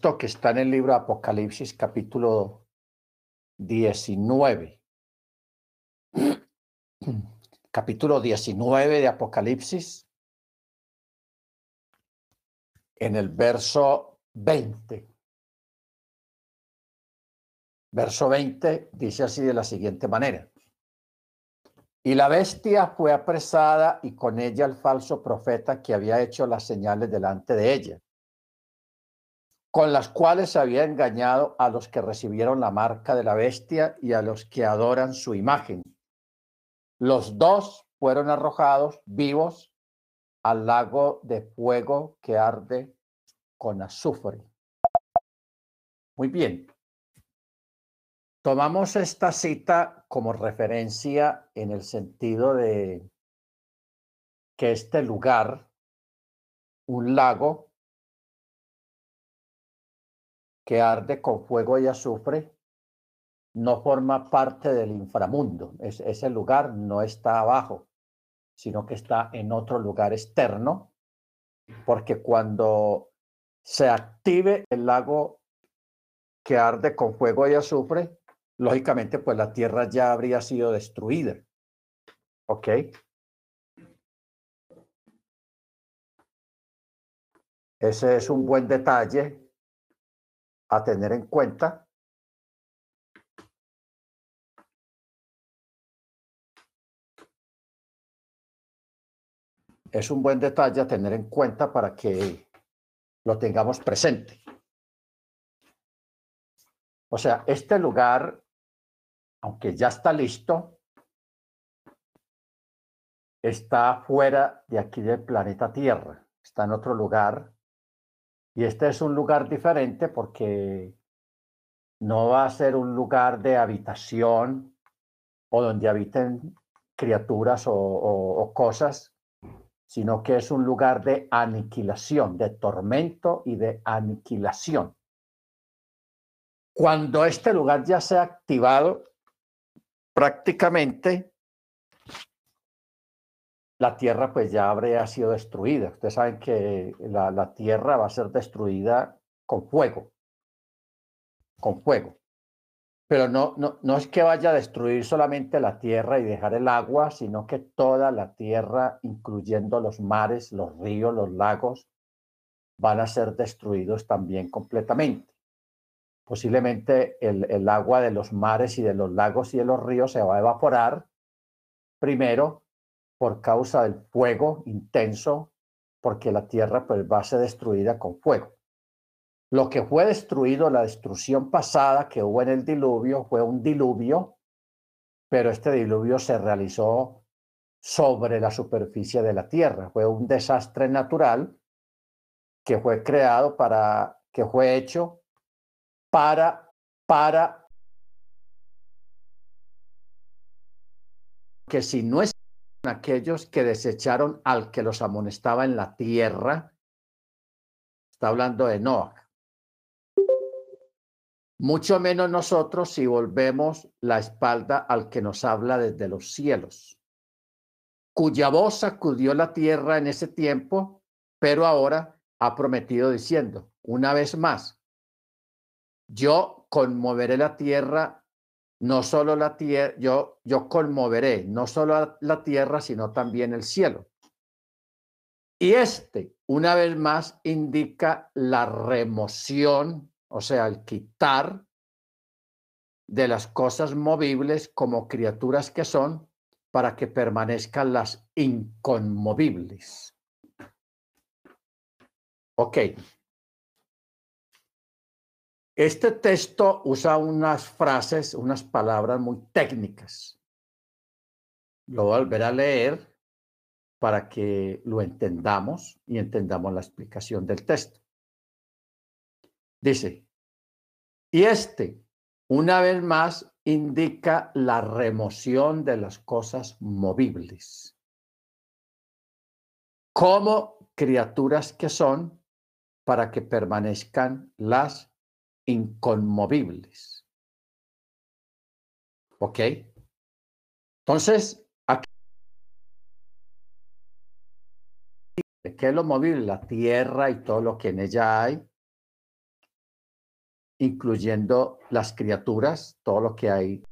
Que está en el libro de Apocalipsis capítulo 19. Capítulo 19 de Apocalipsis. En el verso 20. Verso 20 dice así de la siguiente manera. Y la bestia fue apresada y con ella el falso profeta que había hecho las señales delante de ella con las cuales había engañado a los que recibieron la marca de la bestia y a los que adoran su imagen. Los dos fueron arrojados vivos al lago de fuego que arde con azufre. Muy bien. Tomamos esta cita como referencia en el sentido de que este lugar, un lago, que arde con fuego y azufre no forma parte del inframundo. ese lugar no está abajo, sino que está en otro lugar externo, porque cuando se active el lago que arde con fuego y azufre, lógicamente pues la tierra ya habría sido destruida. ¿Ok? Ese es un buen detalle a tener en cuenta. Es un buen detalle a tener en cuenta para que lo tengamos presente. O sea, este lugar, aunque ya está listo, está fuera de aquí del planeta Tierra, está en otro lugar y este es un lugar diferente porque no va a ser un lugar de habitación o donde habiten criaturas o, cosas, sino que es un lugar de aniquilación, de tormento y de aniquilación. Cuando este lugar ya sea activado, prácticamente la tierra pues ya habría sido destruida. Ustedes saben que la, tierra va a ser destruida con fuego, con fuego. Pero no, no, no es que vaya a destruir solamente la tierra y dejar el agua, sino que toda la tierra, incluyendo los mares, los ríos, los lagos, van a ser destruidos también completamente. Posiblemente el, el agua de los mares y de los lagos y de los ríos se va a evaporar primero por causa del fuego intenso, porque la tierra pues, va a ser destruida con fuego. Lo que fue destruido, la destrucción pasada que hubo en el diluvio, fue un diluvio, pero este diluvio se realizó sobre la superficie de la tierra. Fue un desastre natural que fue creado para, que fue hecho para, para que si no es aquellos que desecharon al que los amonestaba en la tierra. Está hablando de Noah. Mucho menos nosotros si volvemos la espalda al que nos habla desde los cielos, cuya voz sacudió la tierra en ese tiempo, pero ahora ha prometido diciendo, una vez más, yo conmoveré la tierra no solo la tierra, yo, yo conmoveré no solo la tierra, sino también el cielo. Y este, una vez más, indica la remoción, o sea, el quitar de las cosas movibles como criaturas que son para que permanezcan las inconmovibles. Ok. Este texto usa unas frases, unas palabras muy técnicas. Lo voy a volver a leer para que lo entendamos y entendamos la explicación del texto. Dice, y este, una vez más, indica la remoción de las cosas movibles. Como criaturas que son para que permanezcan las inconmovibles. ¿Ok? Entonces, aquí, ¿qué es lo movible? La tierra y todo lo que en ella hay. incluyendo las criaturas, todo lo que hay.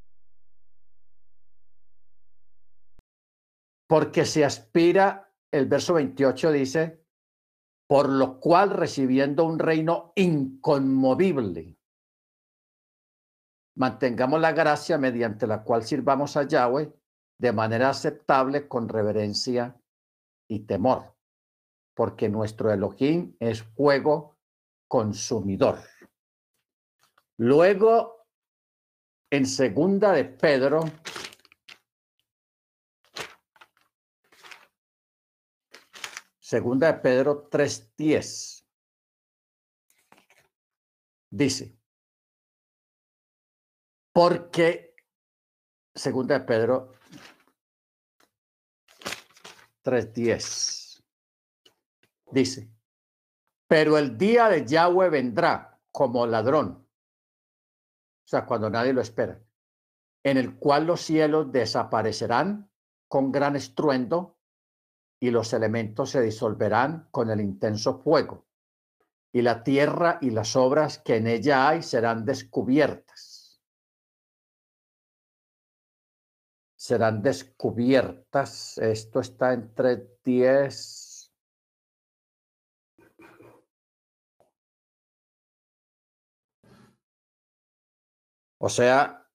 Porque se aspira, el verso 28 dice, por lo cual recibiendo un reino inconmovible, mantengamos la gracia mediante la cual sirvamos a Yahweh de manera aceptable con reverencia y temor, porque nuestro Elohim es fuego consumidor. Luego, en segunda de Pedro, segunda de Pedro 3.10, dice, porque, segunda de Pedro 3.10, dice, pero el día de Yahweh vendrá como ladrón o sea, cuando nadie lo espera, en el cual los cielos desaparecerán con gran estruendo y los elementos se disolverán con el intenso fuego, y la tierra y las obras que en ella hay serán descubiertas. Serán descubiertas. Esto está entre 10 O sea,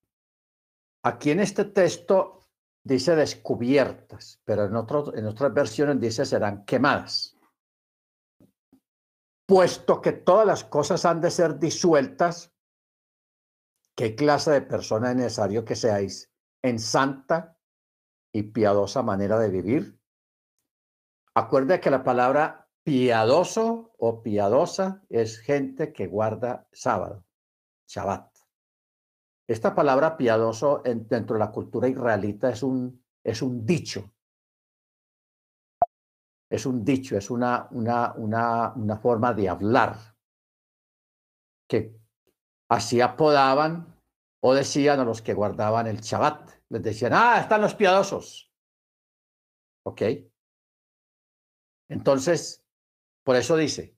aquí en este texto dice descubiertas, pero en, otras versiones dice serán quemadas. Puesto que todas las cosas han de ser disueltas, ¿qué clase de persona es necesario que seáis en santa y piadosa manera de vivir? Acuerde que la palabra piadoso o piadosa es gente que guarda sábado, Shabbat. Esta palabra piadoso dentro de la cultura israelita es un, es un dicho. Es un dicho, es una, una, una, una forma de hablar que así apodaban o decían a los que guardaban el Shabbat. Les decían, ah, están los piadosos. ¿Ok? Entonces, por eso dice,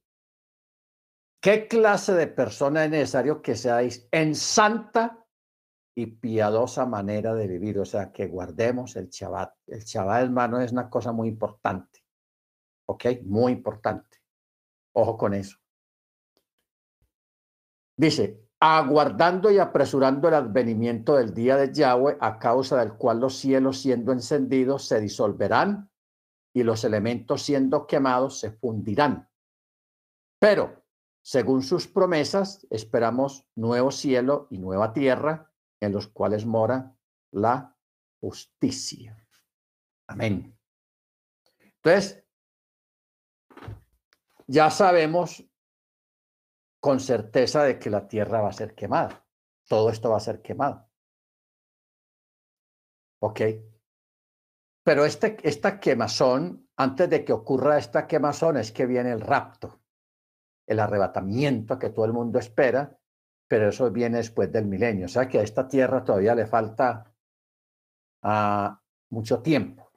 ¿qué clase de persona es necesario que seáis en santa y piadosa manera de vivir, o sea, que guardemos el Shabbat. El Shabbat, hermano, es una cosa muy importante, ¿ok? Muy importante. Ojo con eso. Dice, aguardando y apresurando el advenimiento del día de Yahweh, a causa del cual los cielos siendo encendidos se disolverán y los elementos siendo quemados se fundirán. Pero, según sus promesas, esperamos nuevo cielo y nueva tierra en los cuales mora la justicia. Amén. Entonces, ya sabemos con certeza de que la tierra va a ser quemada. Todo esto va a ser quemado. ¿Ok? Pero este, esta quemazón, antes de que ocurra esta quemazón, es que viene el rapto, el arrebatamiento que todo el mundo espera, pero eso viene después del milenio. O sea que a esta tierra todavía le falta uh, mucho tiempo.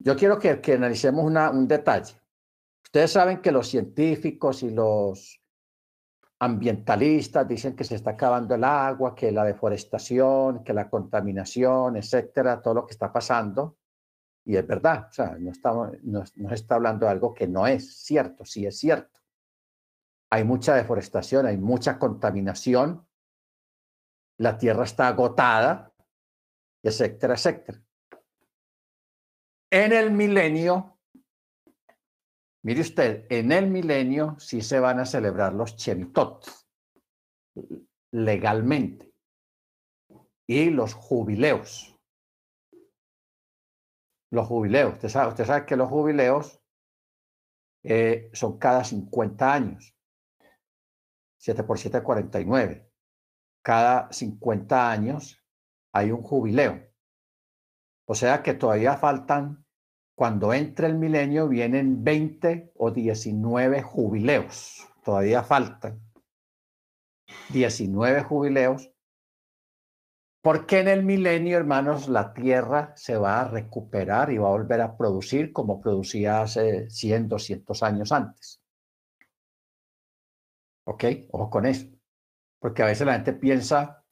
Yo quiero que, analicemos un detalle. Ustedes saben que los científicos y los ambientalistas dicen que se está acabando el agua, que la deforestación, que la contaminación, etcétera, todo lo que está pasando. Y es verdad, o sea, no, estamos, no, no está hablando de algo que no es cierto, sí es cierto hay mucha deforestación, hay mucha contaminación, la tierra está agotada, etcétera, etcétera. En el milenio, mire usted, en el milenio sí se van a celebrar los chemitot legalmente y los jubileos. Los jubileos, usted sabe, usted sabe que los jubileos eh, son cada 50 años. 7 por 7, 49. Cada 50 años hay un jubileo. O sea que todavía faltan, cuando entre el milenio, vienen 20 o 19 jubileos. Todavía faltan 19 jubileos. Porque en el milenio, hermanos, la tierra se va a recuperar y va a volver a producir como producía hace 100, 200 años antes. ¿Ok? Ojo con eso. Porque a veces la gente piensa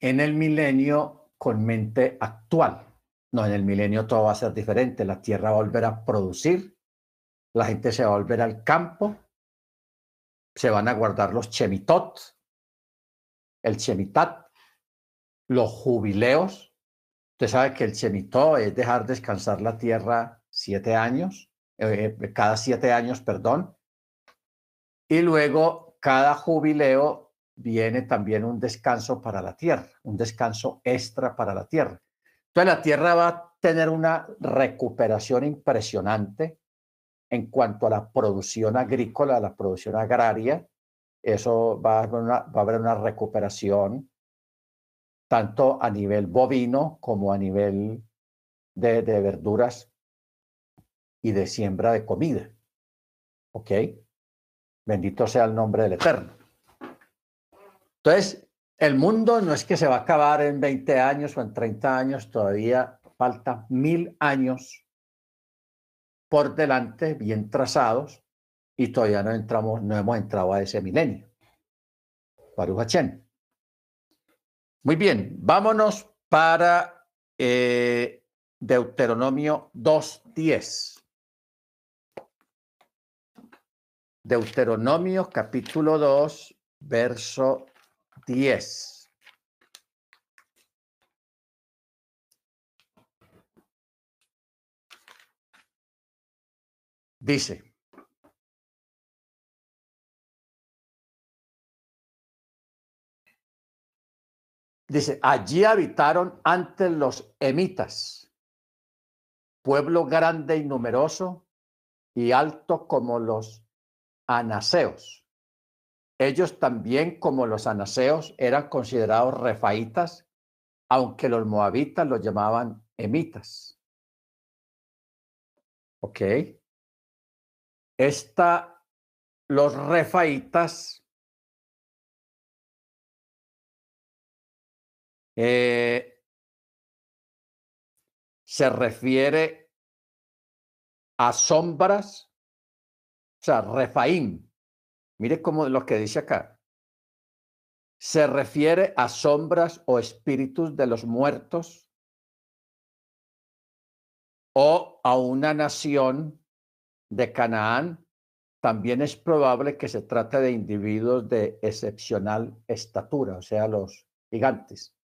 en el milenio con mente actual. No, en el milenio todo va a ser diferente. La tierra va a volver a producir, la gente se va a volver al campo, se van a guardar los chemitot, el chemitat, los jubileos. Usted sabe que el chemitó es dejar descansar la tierra siete años, eh, cada siete años, perdón. Y luego cada jubileo viene también un descanso para la tierra, un descanso extra para la tierra. Entonces la tierra va a tener una recuperación impresionante en cuanto a la producción agrícola, la producción agraria. Eso va a haber una, va a haber una recuperación tanto a nivel bovino como a nivel de, de verduras y de siembra de comida. ¿Ok? Bendito sea el nombre del Eterno. Entonces, el mundo no es que se va a acabar en 20 años o en 30 años, todavía falta mil años por delante, bien trazados, y todavía no, entramos, no hemos entrado a ese milenio. Baruch Muy bien, vámonos para eh, Deuteronomio 2.10. Deuteronomio capítulo 2, verso 10. Dice, dice, allí habitaron antes los emitas, pueblo grande y numeroso y alto como los anaseos ellos también, como los anaseos, eran considerados refaitas, aunque los moabitas los llamaban emitas. ¿Ok? Esta, los refaitas eh, se refiere a sombras, sea, refaín, Mire cómo lo que dice acá. Se refiere a sombras o espíritus de los muertos o a una nación de Canaán. También es probable que se trate de individuos de excepcional estatura, o sea, los gigantes.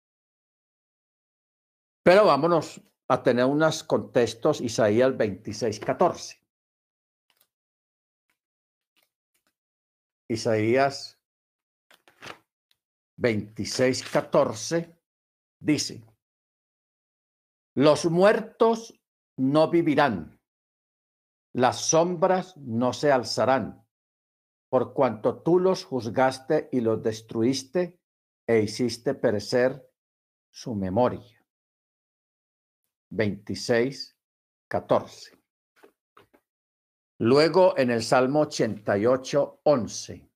Pero vámonos a tener unos contextos, Isaías 26, 14. Isaías 26, 14 dice, los muertos no vivirán, las sombras no se alzarán, por cuanto tú los juzgaste y los destruiste e hiciste perecer su memoria. 26, 14. Luego en el Salmo 88, 11.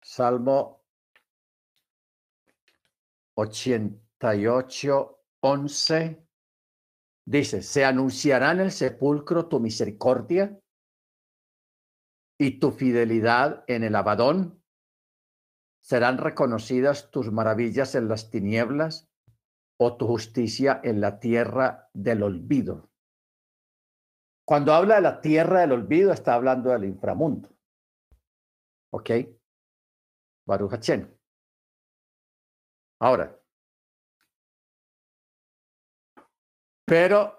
Salmo 88, 11. Dice, se anunciará en el sepulcro tu misericordia y tu fidelidad en el abadón. Serán reconocidas tus maravillas en las tinieblas o tu justicia en la tierra del olvido. Cuando habla de la tierra del olvido, está hablando del inframundo. ¿Ok? Baruch Ahora, pero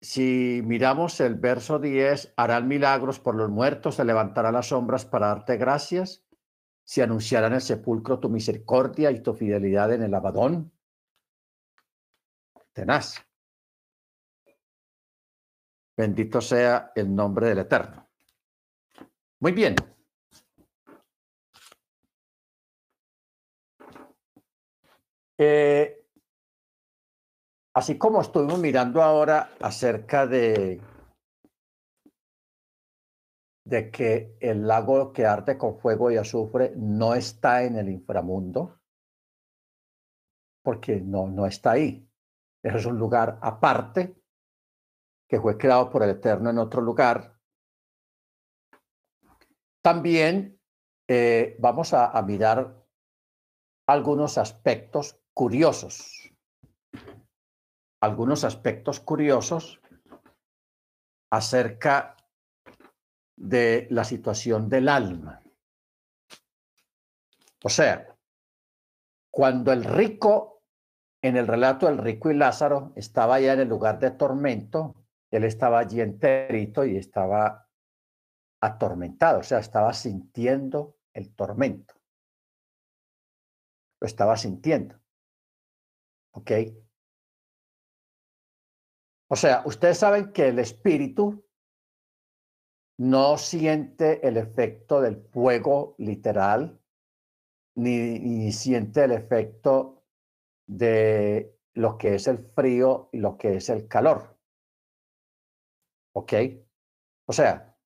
si miramos el verso 10, harán milagros por los muertos, se levantarán las sombras para darte gracias, si anunciarán el sepulcro tu misericordia y tu fidelidad en el abadón, tenaz. Bendito sea el nombre del Eterno. Muy bien. Eh, así como estuvimos mirando ahora acerca de, de que el lago que arde con fuego y azufre no está en el inframundo, porque no, no está ahí. Eso es un lugar aparte que fue creado por el Eterno en otro lugar. También eh, vamos a, a mirar algunos aspectos curiosos. Algunos aspectos curiosos acerca de la situación del alma. O sea, cuando el rico, en el relato del rico y Lázaro, estaba ya en el lugar de tormento, él estaba allí enterito y estaba atormentado, o sea, estaba sintiendo el tormento. Lo estaba sintiendo. ¿Ok? O sea, ustedes saben que el espíritu no siente el efecto del fuego literal, ni, ni, siente el efecto de lo que es el frío y lo que es el calor. ¿Ok? O sea,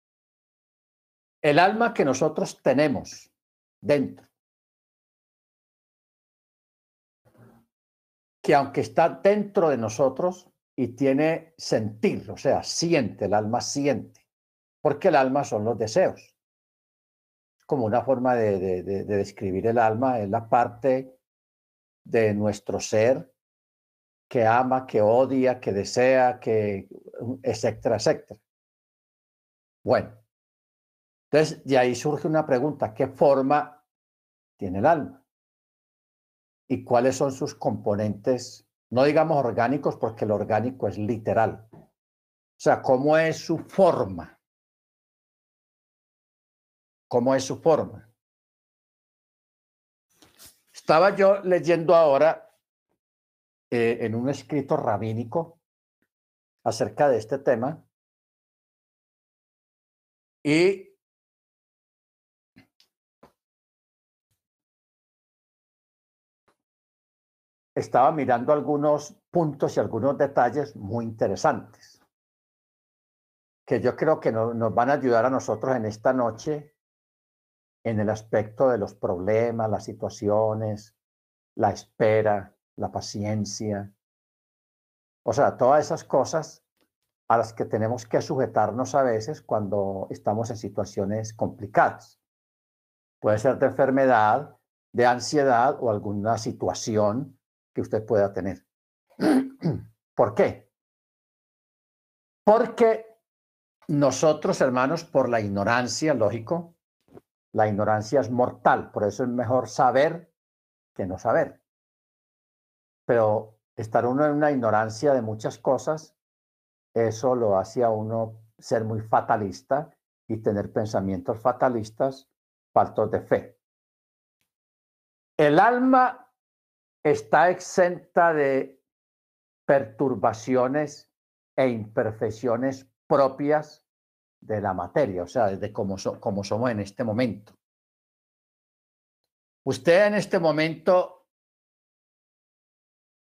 el alma que nosotros tenemos dentro, que aunque está dentro de nosotros y tiene sentir, o sea, siente, el alma siente, porque el alma son los deseos. Como una forma de, de, de, de describir el alma, es la parte de nuestro ser que ama, que odia, que desea, que etcétera, etcétera. Bueno, entonces de ahí surge una pregunta, ¿qué forma tiene el alma? ¿Y cuáles son sus componentes, no digamos orgánicos, porque lo orgánico es literal? O sea, ¿cómo es su forma? ¿Cómo es su forma? Estaba yo leyendo ahora eh, en un escrito rabínico acerca de este tema. Y estaba mirando algunos puntos y algunos detalles muy interesantes que yo creo que no, nos van a ayudar a nosotros en esta noche en el aspecto de los problemas, las situaciones, la espera, la paciencia. O sea, todas esas cosas a las que tenemos que sujetarnos a veces cuando estamos en situaciones complicadas. Puede ser de enfermedad, de ansiedad o alguna situación que usted pueda tener. ¿Por qué? Porque nosotros, hermanos, por la ignorancia, lógico, la ignorancia es mortal, por eso es mejor saber que no saber pero estar uno en una ignorancia de muchas cosas, eso lo hace a uno ser muy fatalista y tener pensamientos fatalistas, faltos de fe. El alma está exenta de perturbaciones e imperfecciones propias de la materia, o sea, de cómo, so, cómo somos en este momento. Usted en este momento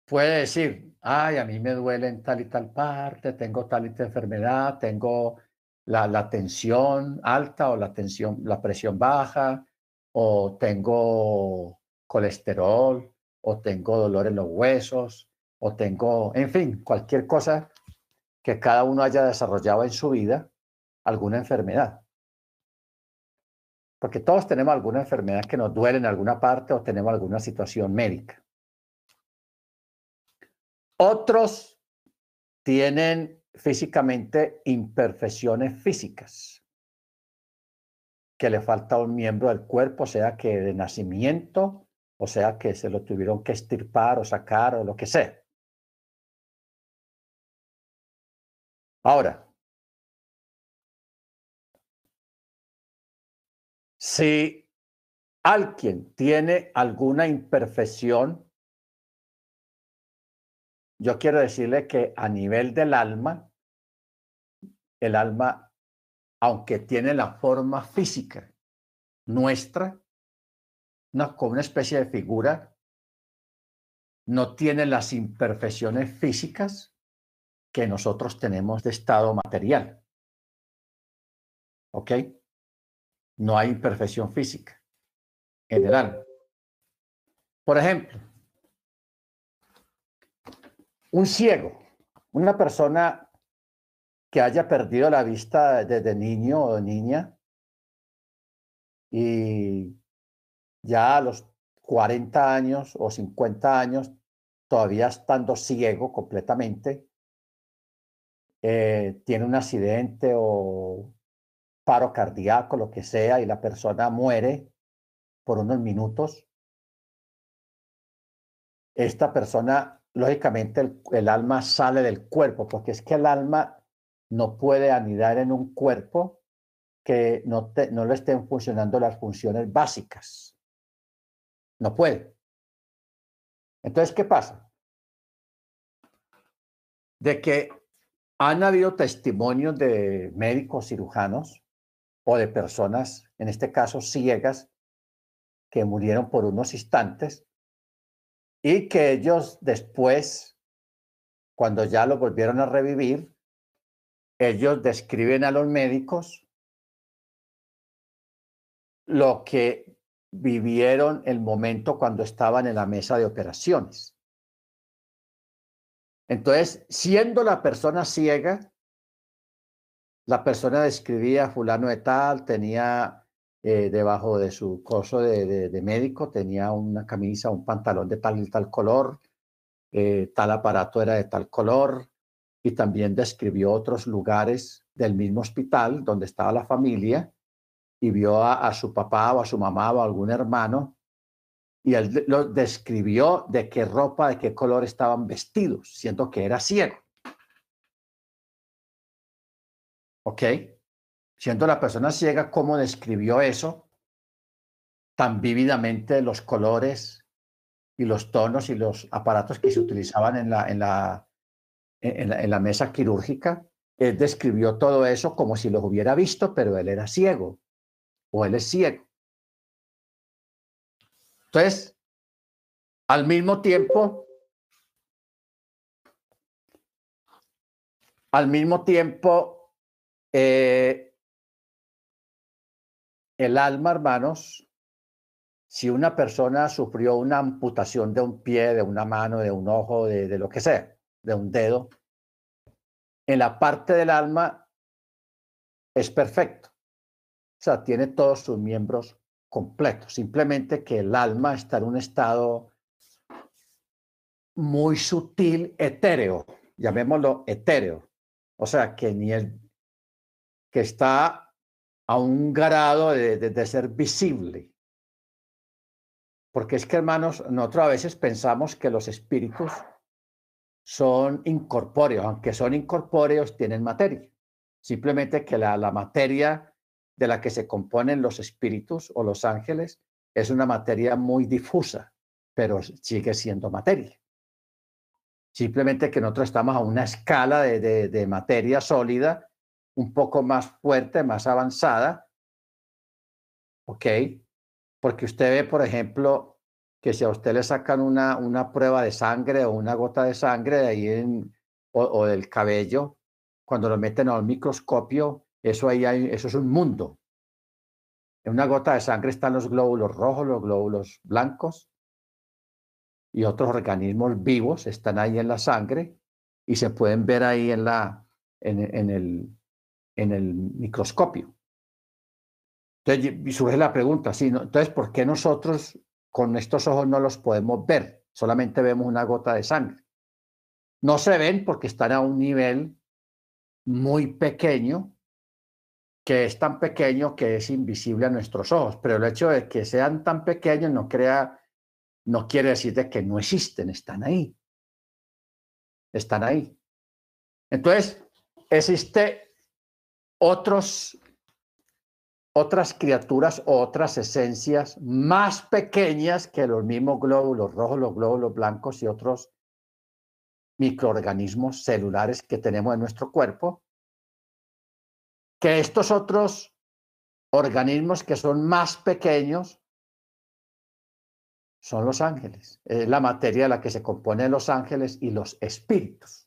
puede decir, ay, a mí me duele en tal y tal parte, tengo tal y tal enfermedad, tengo la, la tensión alta o la, tensión, la presión baja, o tengo colesterol, o tengo dolor en los huesos, o tengo, en fin, cualquier cosa que cada uno haya desarrollado en su vida, alguna enfermedad. Porque todos tenemos alguna enfermedad que nos duele en alguna parte o tenemos alguna situación médica. Otros tienen físicamente imperfecciones físicas, que le falta un miembro del cuerpo, sea que de nacimiento, o sea que se lo tuvieron que estirpar o sacar o lo que sea. Ahora, si alguien tiene alguna imperfección yo quiero decirle que a nivel del alma, el alma, aunque tiene la forma física nuestra, una, como una especie de figura, no tiene las imperfecciones físicas que nosotros tenemos de estado material. ¿Ok? No hay imperfección física en el alma. Por ejemplo, un ciego, una persona que haya perdido la vista desde niño o niña y ya a los 40 años o 50 años, todavía estando ciego completamente, eh, tiene un accidente o paro cardíaco, lo que sea, y la persona muere por unos minutos, esta persona, lógicamente, el, alma sale del cuerpo, porque es que el alma no puede anidar en un cuerpo que no, no le estén funcionando las funciones básicas. No puede. Entonces, ¿qué pasa? De que han habido testimonios de médicos cirujanos o de personas, en este caso ciegas, que murieron por unos instantes y que ellos después, cuando ya lo volvieron a revivir, ellos describen a los médicos lo que vivieron el momento cuando estaban en la mesa de operaciones. Entonces, siendo la persona ciega, la persona describía fulano de tal, tenía eh, debajo de su coso de, médico, tenía una camisa, un pantalón de tal y tal color, eh, tal aparato era de tal color, y también describió otros lugares del mismo hospital donde estaba la familia, y vio a, a su papá o a su mamá o a algún hermano, y él lo describió de qué ropa, de qué color estaban vestidos, siendo que era ciego. ¿Ok? Siendo la persona ciega, ¿cómo describió eso tan vívidamente los colores y los tonos y los aparatos que se utilizaban en la, en la, en la, mesa quirúrgica? Él describió todo eso como si lo hubiera visto, pero él era ciego o él es ciego. Entonces, al mismo tiempo, al mismo tiempo, eh, el alma, hermanos, si una persona sufrió una amputación de un pie, de una mano, de un ojo, de, de lo que sea, de un dedo, en la parte del alma es perfecto. O sea, tiene todos sus miembros completos. Simplemente que el alma está en un estado muy sutil, etéreo, llamémoslo etéreo. O sea, que ni el, que está a un grado de, ser visible. Porque es que, hermanos, nosotros a veces pensamos que los espíritus son incorpóreos, aunque son incorpóreos, tienen materia. Simplemente que la, materia de la que se componen los espíritus o los ángeles es una materia muy difusa, pero sigue siendo materia. Simplemente que nosotros estamos a una escala de materia sólida un poco más fuerte, más avanzada, ¿ok? Porque usted ve, por ejemplo, que si a usted le sacan una, una prueba de sangre o una gota de sangre de ahí en, o, del cabello, cuando lo meten al microscopio, eso ahí hay, eso es un mundo. En una gota de sangre están los glóbulos rojos, los glóbulos blancos y otros organismos vivos están ahí en la sangre y se pueden ver ahí en, la, en el, en el microscopio. Entonces surge la pregunta, ¿sí? entonces, ¿por qué nosotros con estos ojos no los podemos ver? Solamente vemos una gota de sangre. No se ven porque están a un nivel muy pequeño, que es tan pequeño que es invisible a nuestros ojos. Pero el hecho de que sean tan pequeños no, crea, no quiere decir de que no existen, están ahí. Están ahí. Entonces, existe otros, otras criaturas o otras esencias más pequeñas que los mismos glóbulos rojos, los glóbulos blancos y otros microorganismos celulares que tenemos en nuestro cuerpo, que estos otros organismos que son más pequeños son los ángeles. Es la materia de la que se componen los ángeles y los espíritus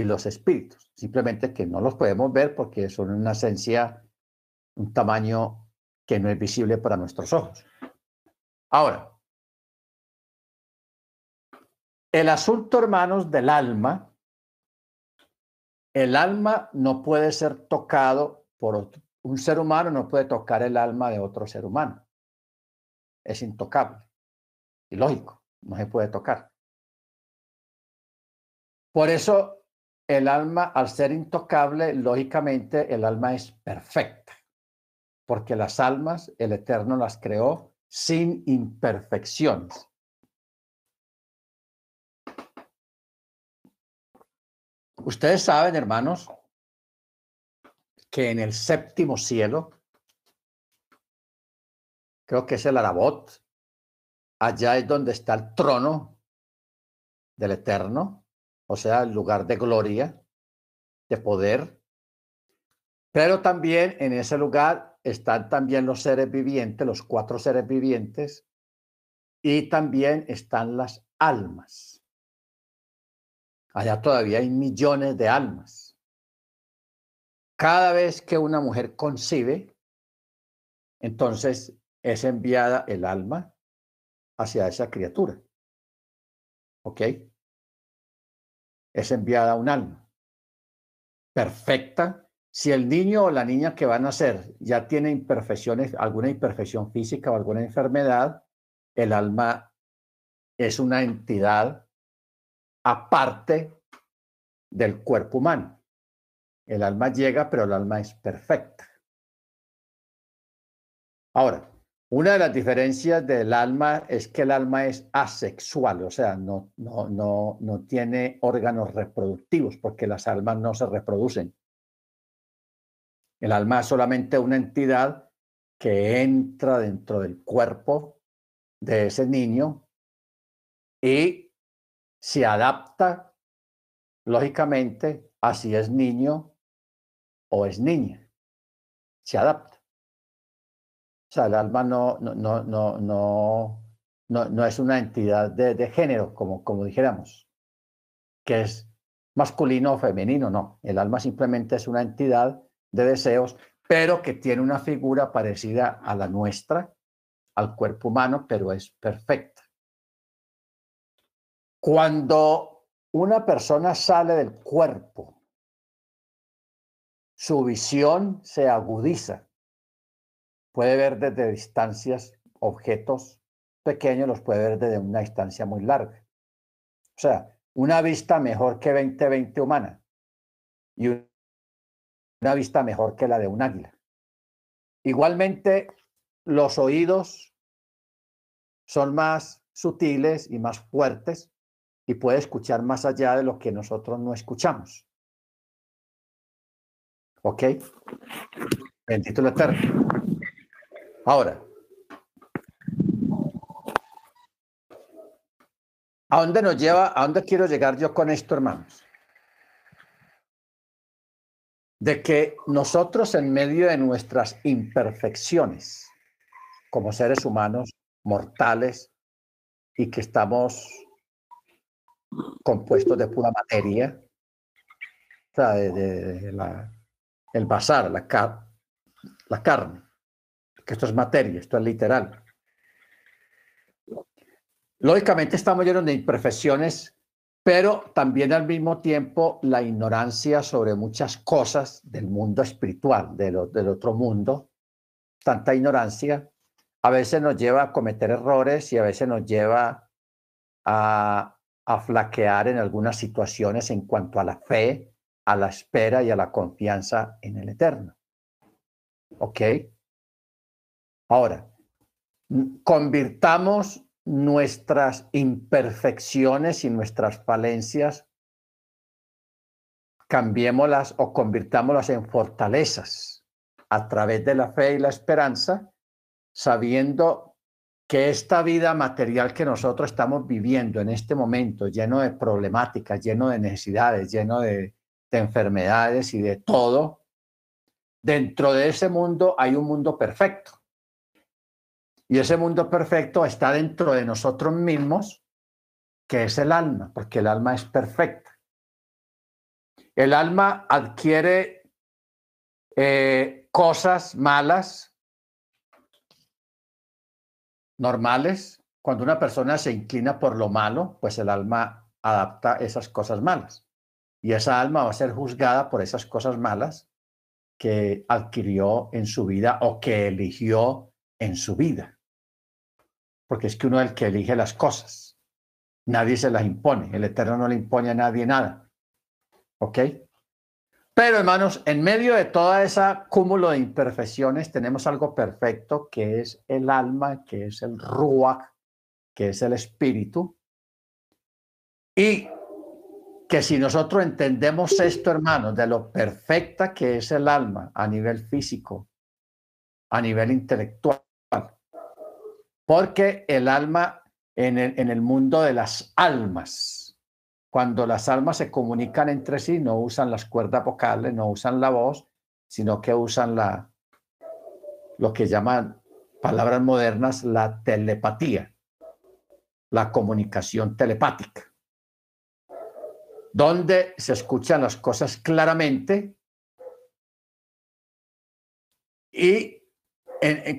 y los espíritus. Simplemente que no los podemos ver porque son una esencia, un tamaño que no es visible para nuestros ojos. Ahora, el asunto, hermanos, del alma el alma no puede ser tocado por un ser humano, no puede tocar el alma de otro ser humano. Es intocable. Y lógico, no se puede tocar. Por eso el alma, al ser intocable, lógicamente el alma es perfecta, porque las almas, el Eterno las creó sin imperfecciones. Ustedes saben, hermanos, que en el séptimo cielo, creo que es el Arabot, allá es donde está el trono del Eterno, o sea, lugar de gloria, de poder. Pero también en ese lugar están también los seres vivientes, los cuatro seres vivientes, y también están las almas. Allá todavía hay millones de almas. Cada vez que una mujer concibe, entonces es enviada el alma hacia esa criatura. ¿Ok? Es enviada un alma perfecta. Si el niño o la niña que van a nacer ya tiene imperfecciones, alguna imperfección física o alguna enfermedad, el alma es una entidad aparte del cuerpo humano. El alma llega, pero el alma es perfecta. Ahora, una de las diferencias del alma es que el alma es asexual, o sea, no, no, no, no tiene órganos reproductivos, porque las almas no se reproducen. El alma es solamente una entidad que entra dentro del cuerpo de ese niño y se adapta, lógicamente, a si es niño o es niña. Se adapta. O sea, el alma no, no, no, no, no, no, es una entidad de, de género, como, como dijéramos, que es masculino o femenino, no. El alma simplemente es una entidad de deseos, pero que tiene una figura parecida a la nuestra, al cuerpo humano, pero es perfecta. Cuando una persona sale del cuerpo, su visión se agudiza. Puede ver desde distancias objetos pequeños, los puede ver desde una distancia muy larga. O sea, una vista mejor que 20-20 humana y una vista mejor que la de un águila. Igualmente, los oídos son más sutiles y más fuertes y puede escuchar más allá de lo que nosotros no escuchamos. ¿Ok? Bendito el Eterno. Ahora, ¿a dónde nos lleva, a dónde quiero llegar yo con esto, hermanos? De que nosotros en medio de nuestras imperfecciones, como seres humanos mortales, y que estamos compuestos de pura materia, o de, el bazar, la, la carne, que esto es materia, esto es literal. Lógicamente estamos llenos de imperfecciones, pero también al mismo tiempo la ignorancia sobre muchas cosas del mundo espiritual, de del otro mundo, tanta ignorancia, a veces nos lleva a cometer errores y a veces nos lleva a a flaquear en algunas situaciones en cuanto a la fe, a la espera y a la confianza en el Eterno. ¿Ok? Ahora, convirtamos nuestras imperfecciones y nuestras falencias, cambiémoslas o convirtámoslas en fortalezas a través de la fe y la esperanza, sabiendo que esta vida material que nosotros estamos viviendo en este momento, lleno de problemáticas, lleno de necesidades, lleno de, enfermedades y de todo, dentro de ese mundo hay un mundo perfecto. Y ese mundo perfecto está dentro de nosotros mismos, que es el alma, porque el alma es perfecta. El alma adquiere eh, cosas malas normales, cuando una persona se inclina por lo malo, pues el alma adapta esas cosas malas. Y esa alma va a ser juzgada por esas cosas malas que adquirió en su vida o que eligió en su vida. Porque es que uno es el que elige las cosas. Nadie se las impone. El Eterno no le impone a nadie nada. ¿Ok? Pero hermanos, en medio de toda esa cúmulo de imperfecciones tenemos algo perfecto que es el alma, que es el ruach, que es el espíritu. Y que si nosotros entendemos esto, hermanos, de lo perfecta que es el alma a nivel físico, a nivel intelectual, porque el alma en el, mundo de las almas, cuando las almas se comunican entre sí, no usan las cuerdas vocales, no usan la voz, sino que usan la, lo que llaman palabras modernas, la telepatía, la comunicación telepática donde se escuchan las cosas claramente y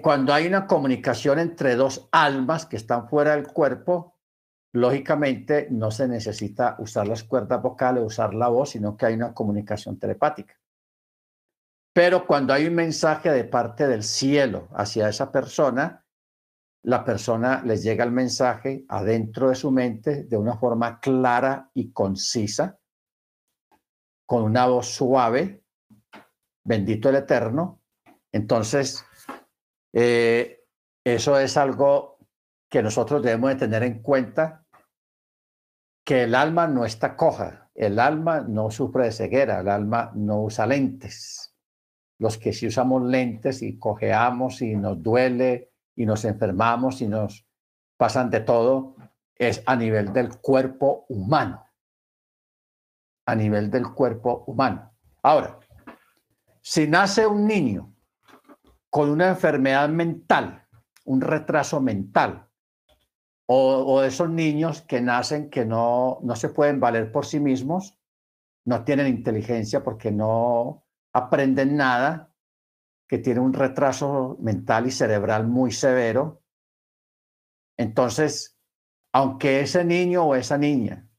cuando hay una comunicación entre dos almas que están fuera del cuerpo, lógicamente no se necesita usar las cuerdas vocales, usar la voz, sino que hay una comunicación telepática. Pero cuando hay un mensaje de parte del cielo hacia esa persona, la persona les llega el mensaje adentro de su mente de una forma clara y concisa, con una voz suave, bendito el Eterno. Entonces, eh, eso es algo que nosotros debemos de tener en cuenta, que el alma no está coja, el alma no sufre de ceguera, el alma no usa lentes. Los que sí usamos lentes y cojeamos y nos duele y nos enfermamos y nos pasan de todo, es a nivel del cuerpo humano. A nivel del cuerpo humano. Ahora, si nace un niño con una enfermedad mental, un retraso mental, o, o, esos niños que nacen que no, no se pueden valer por sí mismos, no tienen inteligencia porque no aprenden nada, que tiene un retraso mental y cerebral muy severo. Entonces, aunque ese niño o esa niña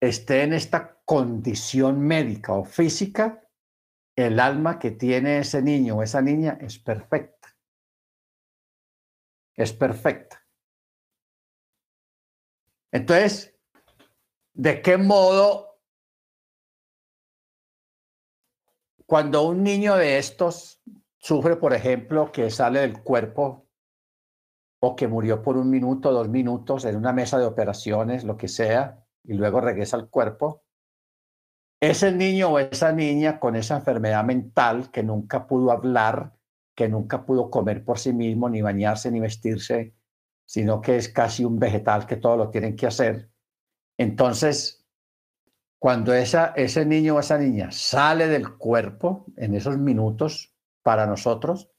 esté en esta condición médica o física, el alma que tiene ese niño o esa niña es perfecta. Es perfecta. Entonces, ¿de qué modo Cuando un niño de estos sufre, por ejemplo, que sale del cuerpo o que murió por un minuto, dos minutos en una mesa de operaciones, lo que sea, y luego regresa al cuerpo, ese niño o esa niña con esa enfermedad mental que nunca pudo hablar, que nunca pudo comer por sí mismo, ni bañarse, ni vestirse, sino que es casi un vegetal que todo lo tienen que hacer. Entonces, cuando esa, ese niño o esa niña sale del cuerpo en esos minutos para nosotros,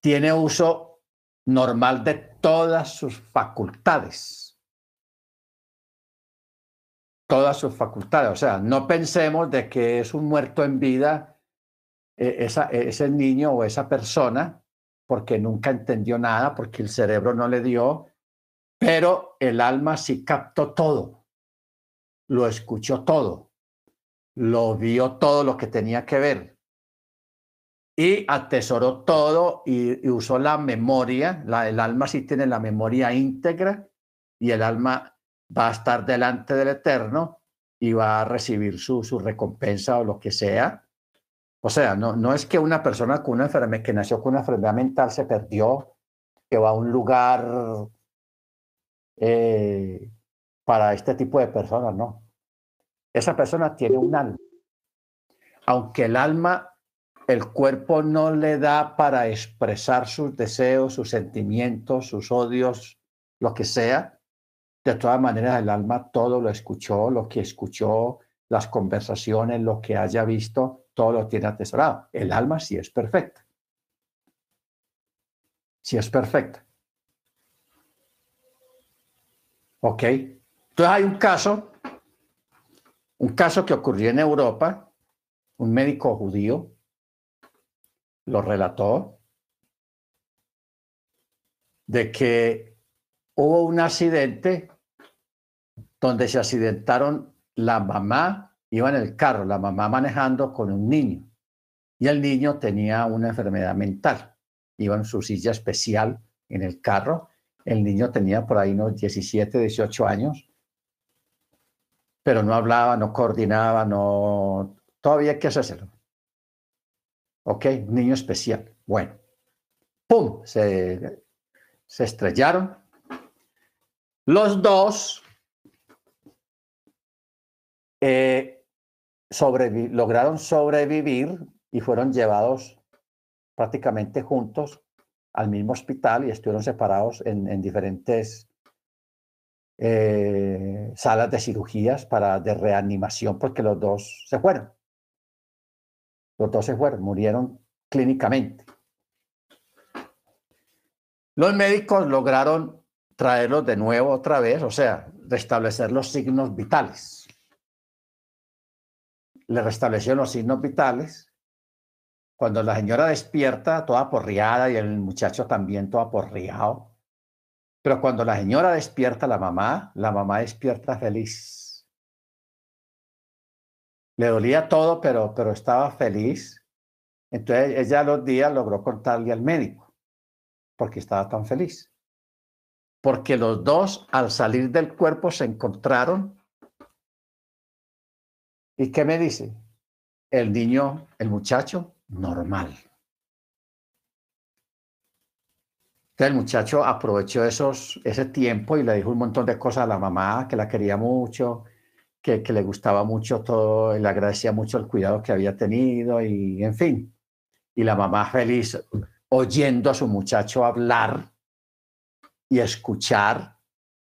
tiene uso normal de todas sus facultades. Todas sus facultades. O sea, no pensemos de que es un muerto en vida eh, esa, ese niño o esa persona porque nunca entendió nada, porque el cerebro no le dio, pero el alma sí captó todo. Lo escuchó todo, lo vio todo lo que tenía que ver. Y atesoró todo y, usó la memoria, el alma sí tiene la memoria íntegra y el alma va a estar delante del Eterno y va a recibir su, su recompensa o lo que sea. O sea, no, no es que una persona con una enfermedad, que nació con una enfermedad mental se perdió, que va a un lugar eh, para este tipo de personas, no. Esa persona tiene un alma. Aunque el alma, el cuerpo no le da para expresar sus deseos, sus sentimientos, sus odios, lo que sea, de todas maneras el alma todo lo escuchó, lo que escuchó, las conversaciones, lo que haya visto, todo lo tiene atesorado. El alma sí es perfecta. Sí es perfecta. ¿Ok? Entonces hay un caso, un caso que ocurrió en Europa, un médico judío lo relató, de que hubo un accidente donde se accidentaron la mamá iba en el carro, la mamá manejando con un niño. Y el niño tenía una enfermedad mental. Iba en su silla especial en el carro. El niño tenía por ahí unos 17, 18 años. Pero no hablaba, no coordinaba, no... Todavía hay que hacerlo. Ok, niño especial. Bueno. ¡Pum! Se, se estrellaron. Los dos eh, lograron sobrevivir y fueron llevados prácticamente juntos al mismo hospital y estuvieron separados en, diferentes eh, salas de cirugías para de reanimación porque los dos se fueron. Los dos se fueron, murieron clínicamente. Los médicos lograron traerlos de nuevo otra vez, o sea, restablecer los signos vitales le restablecieron los signos vitales. Cuando la señora despierta, toda porriada, y el muchacho también toda porriado. Pero cuando la señora despierta, la mamá, la mamá despierta feliz. Le dolía todo, pero, pero estaba feliz. Entonces ella a los días logró contarle al médico, porque estaba tan feliz. Porque los dos, al salir del cuerpo, se encontraron ¿Y qué me dice? El niño, el muchacho, normal. Entonces el muchacho aprovechó esos, ese tiempo y le dijo un montón de cosas a la mamá, que la quería mucho, que, que le gustaba mucho todo, y le agradecía mucho el cuidado que había tenido y en fin. Y la mamá feliz oyendo a su muchacho hablar y escuchar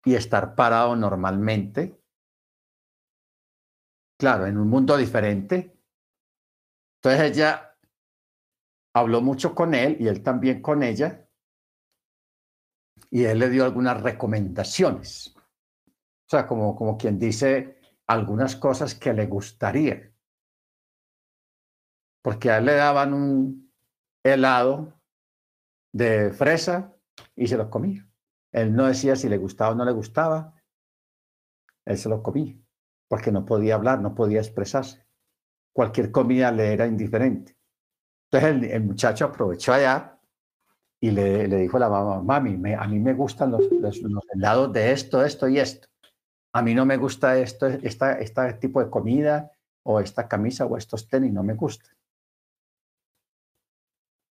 y estar parado normalmente claro, en un mundo diferente. Entonces ella habló mucho con él y él también con ella. Y él le dio algunas recomendaciones. O sea, como, como quien dice algunas cosas que le gustaría. Porque a él le daban un helado de fresa y se lo comía. Él no decía si le gustaba o no le gustaba. Él se lo comía porque no podía hablar, no podía expresarse. Cualquier comida le era indiferente. Entonces el, muchacho aprovechó allá y le, dijo a la mamá, mami, a mí me gustan los, los, helados de esto, esto y esto. A mí no me gusta esto, esta, este tipo de comida o esta camisa o estos tenis, no me gustan.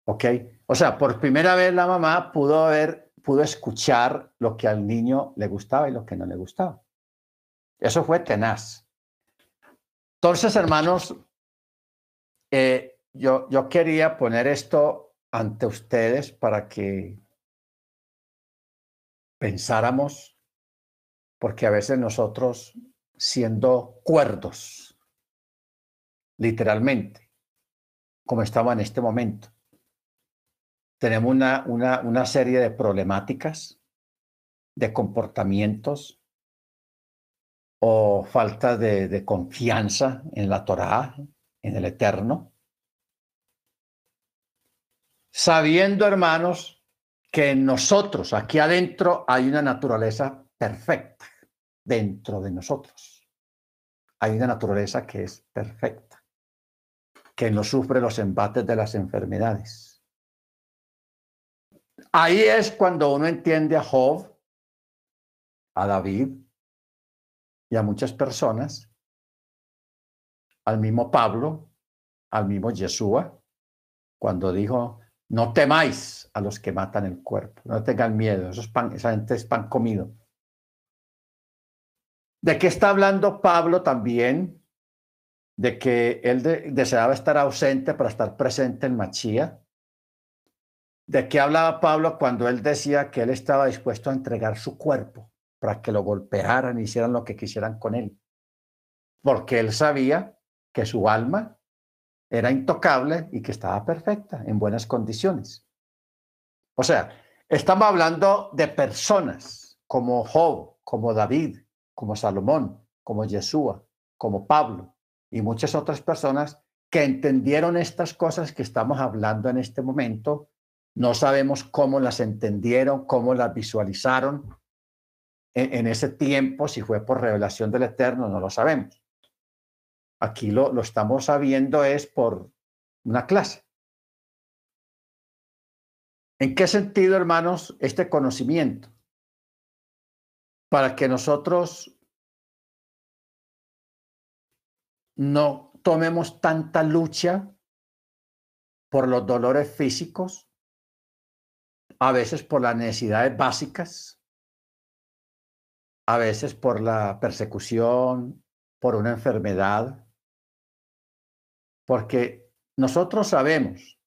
¿Ok? O sea, por primera vez la mamá pudo ver, pudo escuchar lo que al niño le gustaba y lo que no le gustaba. Eso fue tenaz. Entonces, hermanos, eh, yo, yo quería poner esto ante ustedes para que pensáramos, porque a veces nosotros, siendo cuerdos, literalmente, como estaba en este momento, tenemos una, una, una serie de problemáticas, de comportamientos, o falta de, confianza en la Torá, en el Eterno. Sabiendo, hermanos, que en nosotros, aquí adentro, hay una naturaleza perfecta dentro de nosotros. Hay una naturaleza que es perfecta, que no sufre los embates de las enfermedades. Ahí es cuando uno entiende a Job, a David, y a muchas personas, al mismo Pablo, al mismo Yeshua, cuando dijo, no temáis a los que matan el cuerpo, no tengan miedo, esos pan, esa gente es pan comido. ¿De qué está hablando Pablo también? De que él deseaba estar ausente para estar presente en Machía. ¿De qué hablaba Pablo cuando él decía que él estaba dispuesto a entregar su cuerpo? Para que lo golpearan hicieran lo que quisieran con él. Porque él sabía que su alma era intocable y que estaba perfecta, en buenas condiciones. O sea, estamos hablando de personas como Job, como David, como Salomón, como Yeshua, como Pablo y muchas otras personas que entendieron estas cosas que estamos hablando en este momento. No sabemos cómo las entendieron, cómo las visualizaron, en, ese tiempo, si fue por revelación del Eterno, no lo sabemos. Aquí lo, lo estamos sabiendo es por una clase. ¿En qué sentido, hermanos, este conocimiento? Para que nosotros no tomemos tanta lucha por los dolores físicos, a veces por las necesidades básicas, a veces por la persecución, por una enfermedad, porque nosotros sabemos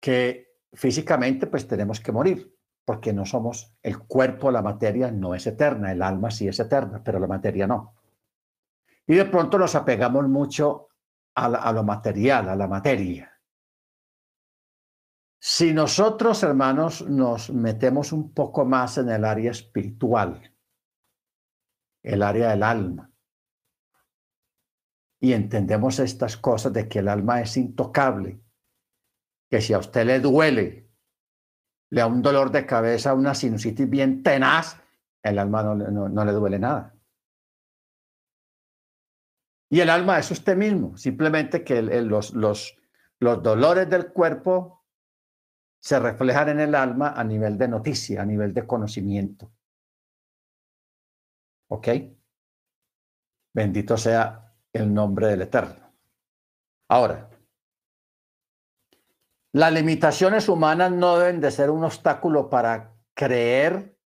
que físicamente pues tenemos que morir, porque no somos el cuerpo, la materia no es eterna, el alma sí es eterna, pero la materia no. Y de pronto nos apegamos mucho a, lo material, a la materia. Si nosotros, hermanos, nos metemos un poco más en el área espiritual, el área del alma, y entendemos estas cosas de que el alma es intocable, que si a usted le duele, le da un dolor de cabeza, una sinusitis bien tenaz, el alma no, le duele nada. Y el alma es usted mismo, simplemente que los, dolores del cuerpo se reflejan en el alma a nivel de noticia, a nivel de conocimiento. ¿Ok? Bendito sea el nombre del Eterno. Ahora, las limitaciones humanas no deben de ser un obstáculo para creer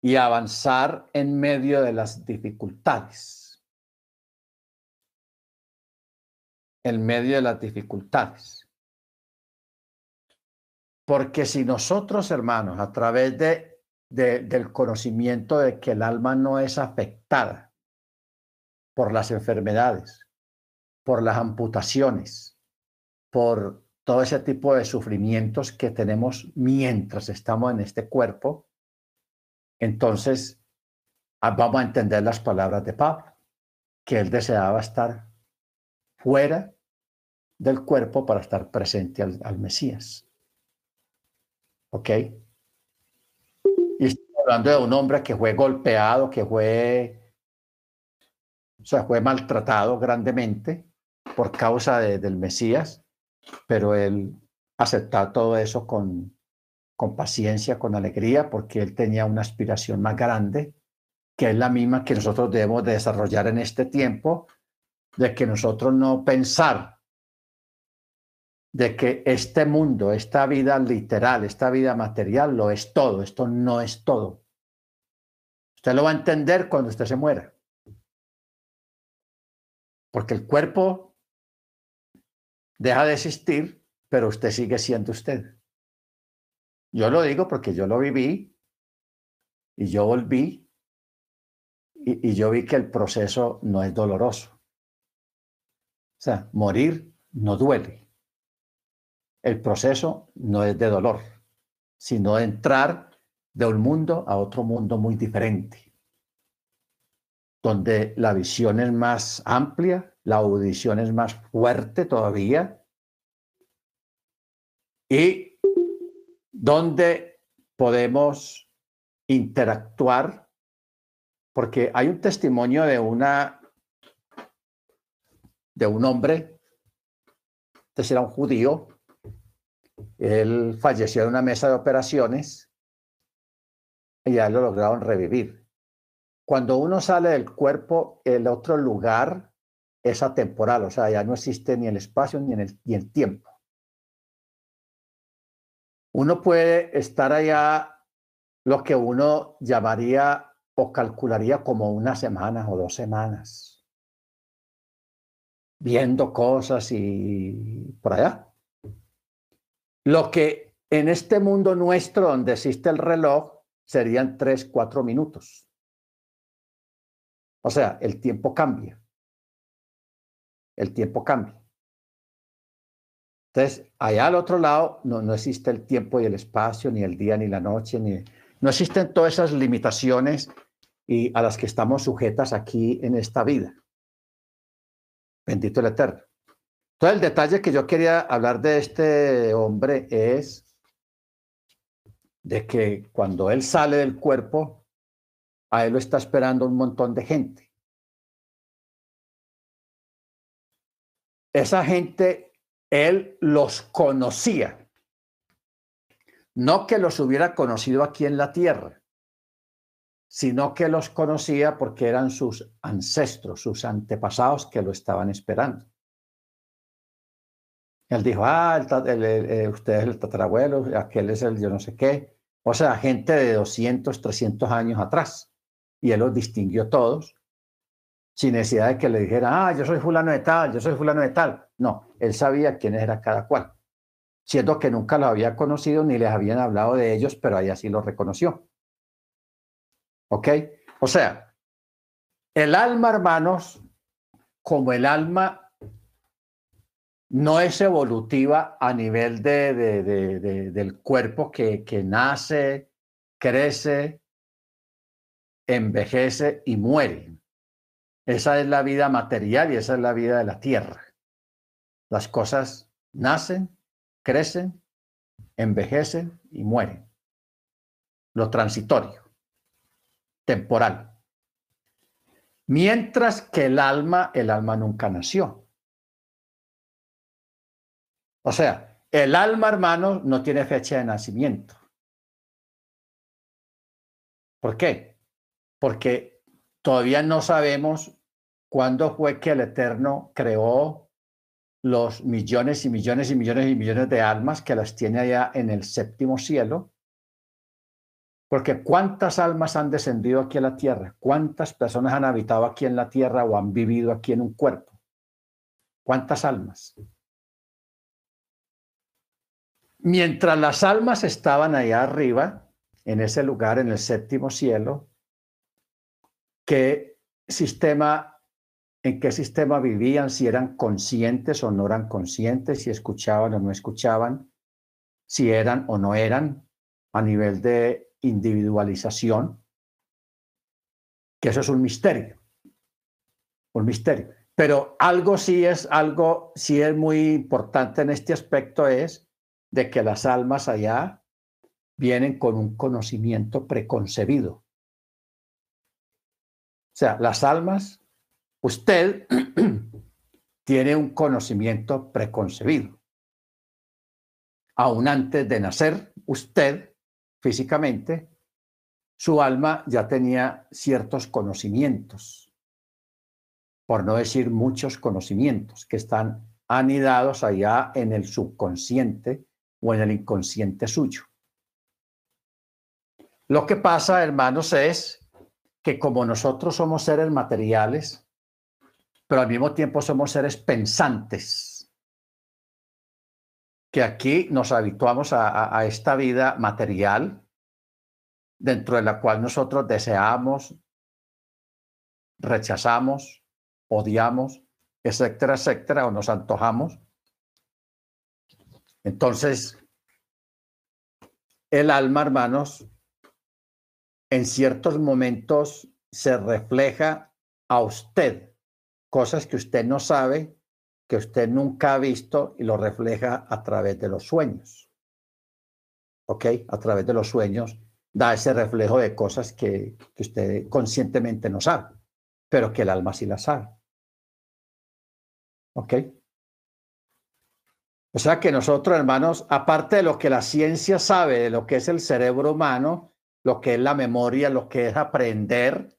y avanzar en medio de las dificultades. En medio de las dificultades. Porque si nosotros, hermanos, a través de, del conocimiento de que el alma no es afectada por las enfermedades, por las amputaciones, por todo ese tipo de sufrimientos que tenemos mientras estamos en este cuerpo, entonces ah, vamos a entender las palabras de Pablo, que él deseaba estar fuera del cuerpo para estar presente al, Mesías. ¿Ok? Y estoy hablando de un hombre que fue golpeado, que fue, o sea, fue maltratado grandemente por causa del Mesías pero él aceptaba todo eso con, con paciencia, con alegría, porque él tenía una aspiración más grande, que es la misma que nosotros debemos desarrollar en este tiempo, de que nosotros no pensar de que este mundo, esta vida literal, esta vida material lo es todo, esto no es todo. Usted lo va a entender cuando usted se muera. Porque el cuerpo deja de existir, pero usted sigue siendo usted. Yo lo digo porque yo lo viví y yo volví y, yo vi que el proceso no es doloroso. O sea, morir no duele. El proceso no es de dolor, sino entrar de un mundo a otro mundo muy diferente, donde la visión es más amplia, la audición es más fuerte todavía y donde podemos interactuar, porque hay un testimonio de una de un hombre, este era un judío, él falleció en una mesa de operaciones y ya lo lograron revivir. Cuando uno sale del cuerpo, el otro lugar es atemporal, o sea, ya no existe ni el espacio ni, el, ni el tiempo. Uno puede estar allá lo que uno llamaría o calcularía como una semana o dos semanas, viendo cosas y por allá. Lo que en este mundo nuestro donde existe el reloj serían tres, cuatro minutos. O sea, el tiempo cambia el tiempo cambia. Entonces, allá al otro lado no, no existe el tiempo y el espacio, ni el día, ni la noche, ni, no existen todas esas limitaciones y a las que estamos sujetas aquí en esta vida. Bendito el Eterno. Entonces, el detalle que yo quería hablar de este hombre es de que cuando él sale del cuerpo, a él lo está esperando un montón de gente. Esa gente, él los conocía. No que los hubiera conocido aquí en la tierra, sino que los conocía porque eran sus ancestros, sus antepasados que lo estaban esperando. Él dijo, ah, eh, usted es el tatarabuelo, aquel es el yo no sé qué. O sea, gente de 200, 300 años atrás. Y él los distinguió todos sin necesidad de que le dijera, ah, yo soy fulano de tal, yo soy fulano de tal. No, él sabía quién era cada cual, siendo que nunca los había conocido ni les habían hablado de ellos, pero ahí así los reconoció. ¿Ok? O sea, el alma, hermanos, como el alma no es evolutiva a nivel de, del cuerpo que, que nace, crece, envejece y muere. Esa es la vida material y esa es la vida de la tierra. Las cosas nacen, crecen, envejecen y mueren. Lo transitorio, temporal. Mientras que el alma, el alma nunca nació. O sea, el alma, hermano, no tiene fecha de nacimiento. ¿Por qué? Porque todavía no sabemos cuándo fue que el Eterno creó los millones y millones y millones y millones de almas que las tiene allá en el séptimo cielo. Porque cuántas almas han descendido aquí a la tierra, cuántas personas han habitado aquí en la tierra o han vivido aquí en un cuerpo. ¿Cuántas almas? Mientras las almas estaban allá arriba, en ese lugar, en el séptimo cielo, ¿qué sistema, en qué sistema vivían? Si eran conscientes o no eran conscientes, si escuchaban o no escuchaban, si eran o no eran, a nivel de individualización, que eso es un misterio, un misterio. Pero algo sí es, algo sí es muy importante en este aspecto es de que las almas allá vienen con un conocimiento preconcebido. O sea, las almas, usted tiene un conocimiento preconcebido. Aún antes de nacer, usted físicamente, su alma ya tenía ciertos conocimientos, por no decir muchos conocimientos que están anidados allá en el subconsciente o en el inconsciente suyo. Lo que pasa, hermanos, es que como nosotros somos seres materiales, pero al mismo tiempo somos seres pensantes, que aquí nos habituamos a, a esta vida material, dentro de la cual nosotros deseamos, rechazamos, odiamos, etcétera, etcétera, o nos antojamos, entonces, el alma, hermanos, en ciertos momentos se refleja a usted, cosas que usted no sabe, que usted nunca ha visto y lo refleja a través de los sueños. ¿Ok? A través de los sueños da ese reflejo de cosas que, que usted conscientemente no sabe, pero que el alma sí la sabe. ¿Ok? O sea que nosotros, hermanos, aparte de lo que la ciencia sabe de lo que es el cerebro humano, lo que es la memoria, lo que es aprender,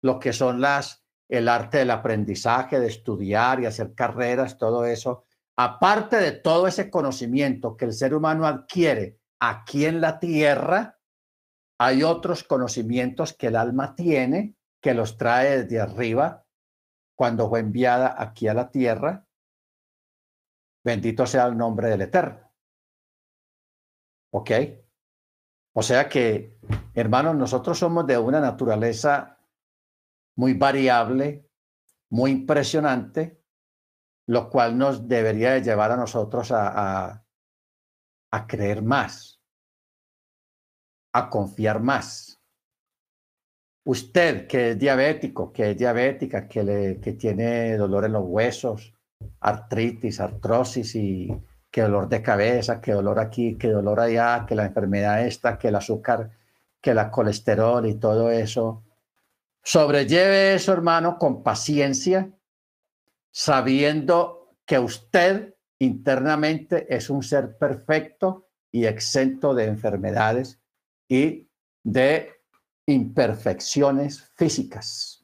lo que son las, el arte del aprendizaje, de estudiar y hacer carreras, todo eso, aparte de todo ese conocimiento que el ser humano adquiere aquí en la tierra, hay otros conocimientos que el alma tiene, que los trae desde arriba cuando fue enviada aquí a la tierra Bendito sea el nombre del Eterno. ¿Ok? O sea que, hermanos, nosotros somos de una naturaleza muy variable, muy impresionante, lo cual nos debería de llevar a nosotros a, a, creer más, a confiar más. Usted que es diabético, que es diabética, que, le, que tiene dolor en los huesos, artritis, artrosis y que dolor de cabeza, que dolor aquí, que dolor allá, que la enfermedad esta, que el azúcar, que la colesterol y todo eso. Sobrelleve eso, hermano, con paciencia, sabiendo que usted internamente es un ser perfecto y exento de enfermedades y de imperfecciones físicas.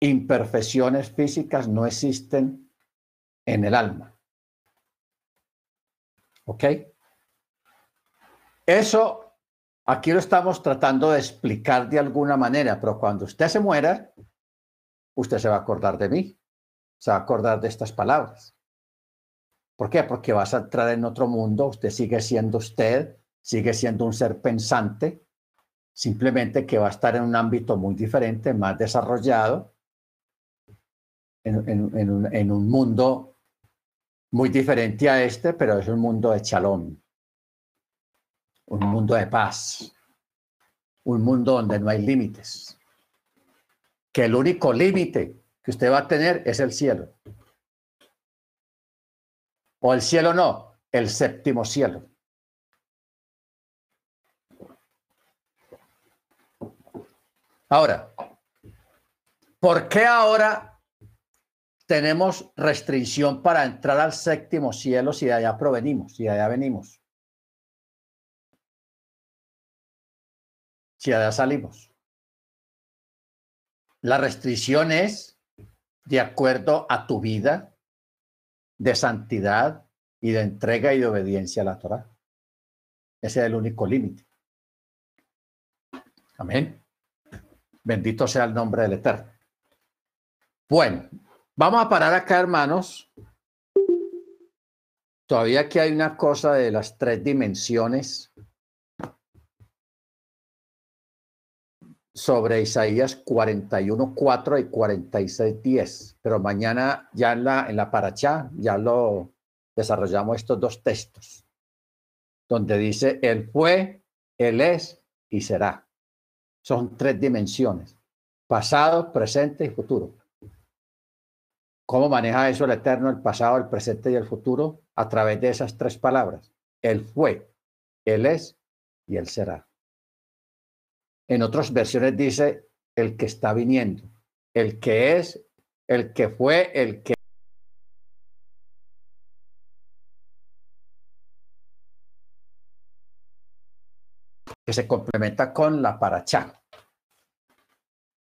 Imperfecciones físicas no existen en el alma. ¿Ok? Eso aquí lo estamos tratando de explicar de alguna manera, pero cuando usted se muera, usted se va a acordar de mí, se va a acordar de estas palabras. ¿Por qué? Porque vas a entrar en otro mundo, usted sigue siendo usted, sigue siendo un ser pensante, simplemente que va a estar en un ámbito muy diferente, más desarrollado, en, un, mundo muy diferente a este, pero es un mundo de chalón, un mundo de paz, un mundo donde no hay límites, que el único límite que usted va a tener es el cielo. O el cielo no, el séptimo cielo. Ahora, ¿por qué ahora tenemos restricción para entrar al séptimo cielo si de allá provenimos, si de allá venimos? Si de allá salimos. La restricción es de acuerdo a tu vida de santidad y de entrega y de obediencia a la Torah. Ese es el único límite. Amén. Bendito sea el nombre del Eterno. Bueno, vamos a parar acá, hermanos. Todavía aquí hay una cosa de las tres dimensiones sobre Isaías 41, 4 y 46, 10. Pero mañana ya en la, en la paracha ya lo desarrollamos estos dos textos, donde dice, Él fue, Él es y será. Son tres dimensiones, pasado, presente y futuro. ¿Cómo maneja eso el Eterno, el pasado, el presente y el futuro? A través de esas tres palabras. Él fue, Él es y Él será. En otras versiones dice el que está viniendo, el que es, el que fue, el que que se complementa con la paracha.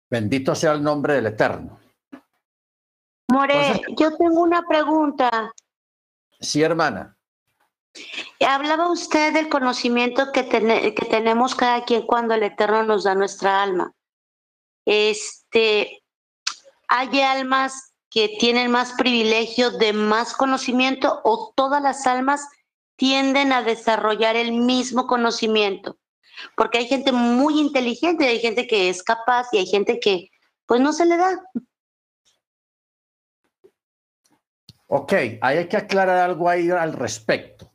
Bendito sea el nombre del Eterno. More, yo tengo una pregunta. Sí, hermana. Hablaba usted del conocimiento que, que tenemos cada quien cuando el Eterno nos da nuestra alma. Este, ¿Hay almas que tienen más privilegio de más conocimiento o todas las almas tienden a desarrollar el mismo conocimiento? porque hay gente muy inteligente, hay gente que es capaz y hay gente que pues no se le da. Ok, hay que aclarar algo ahí al respecto.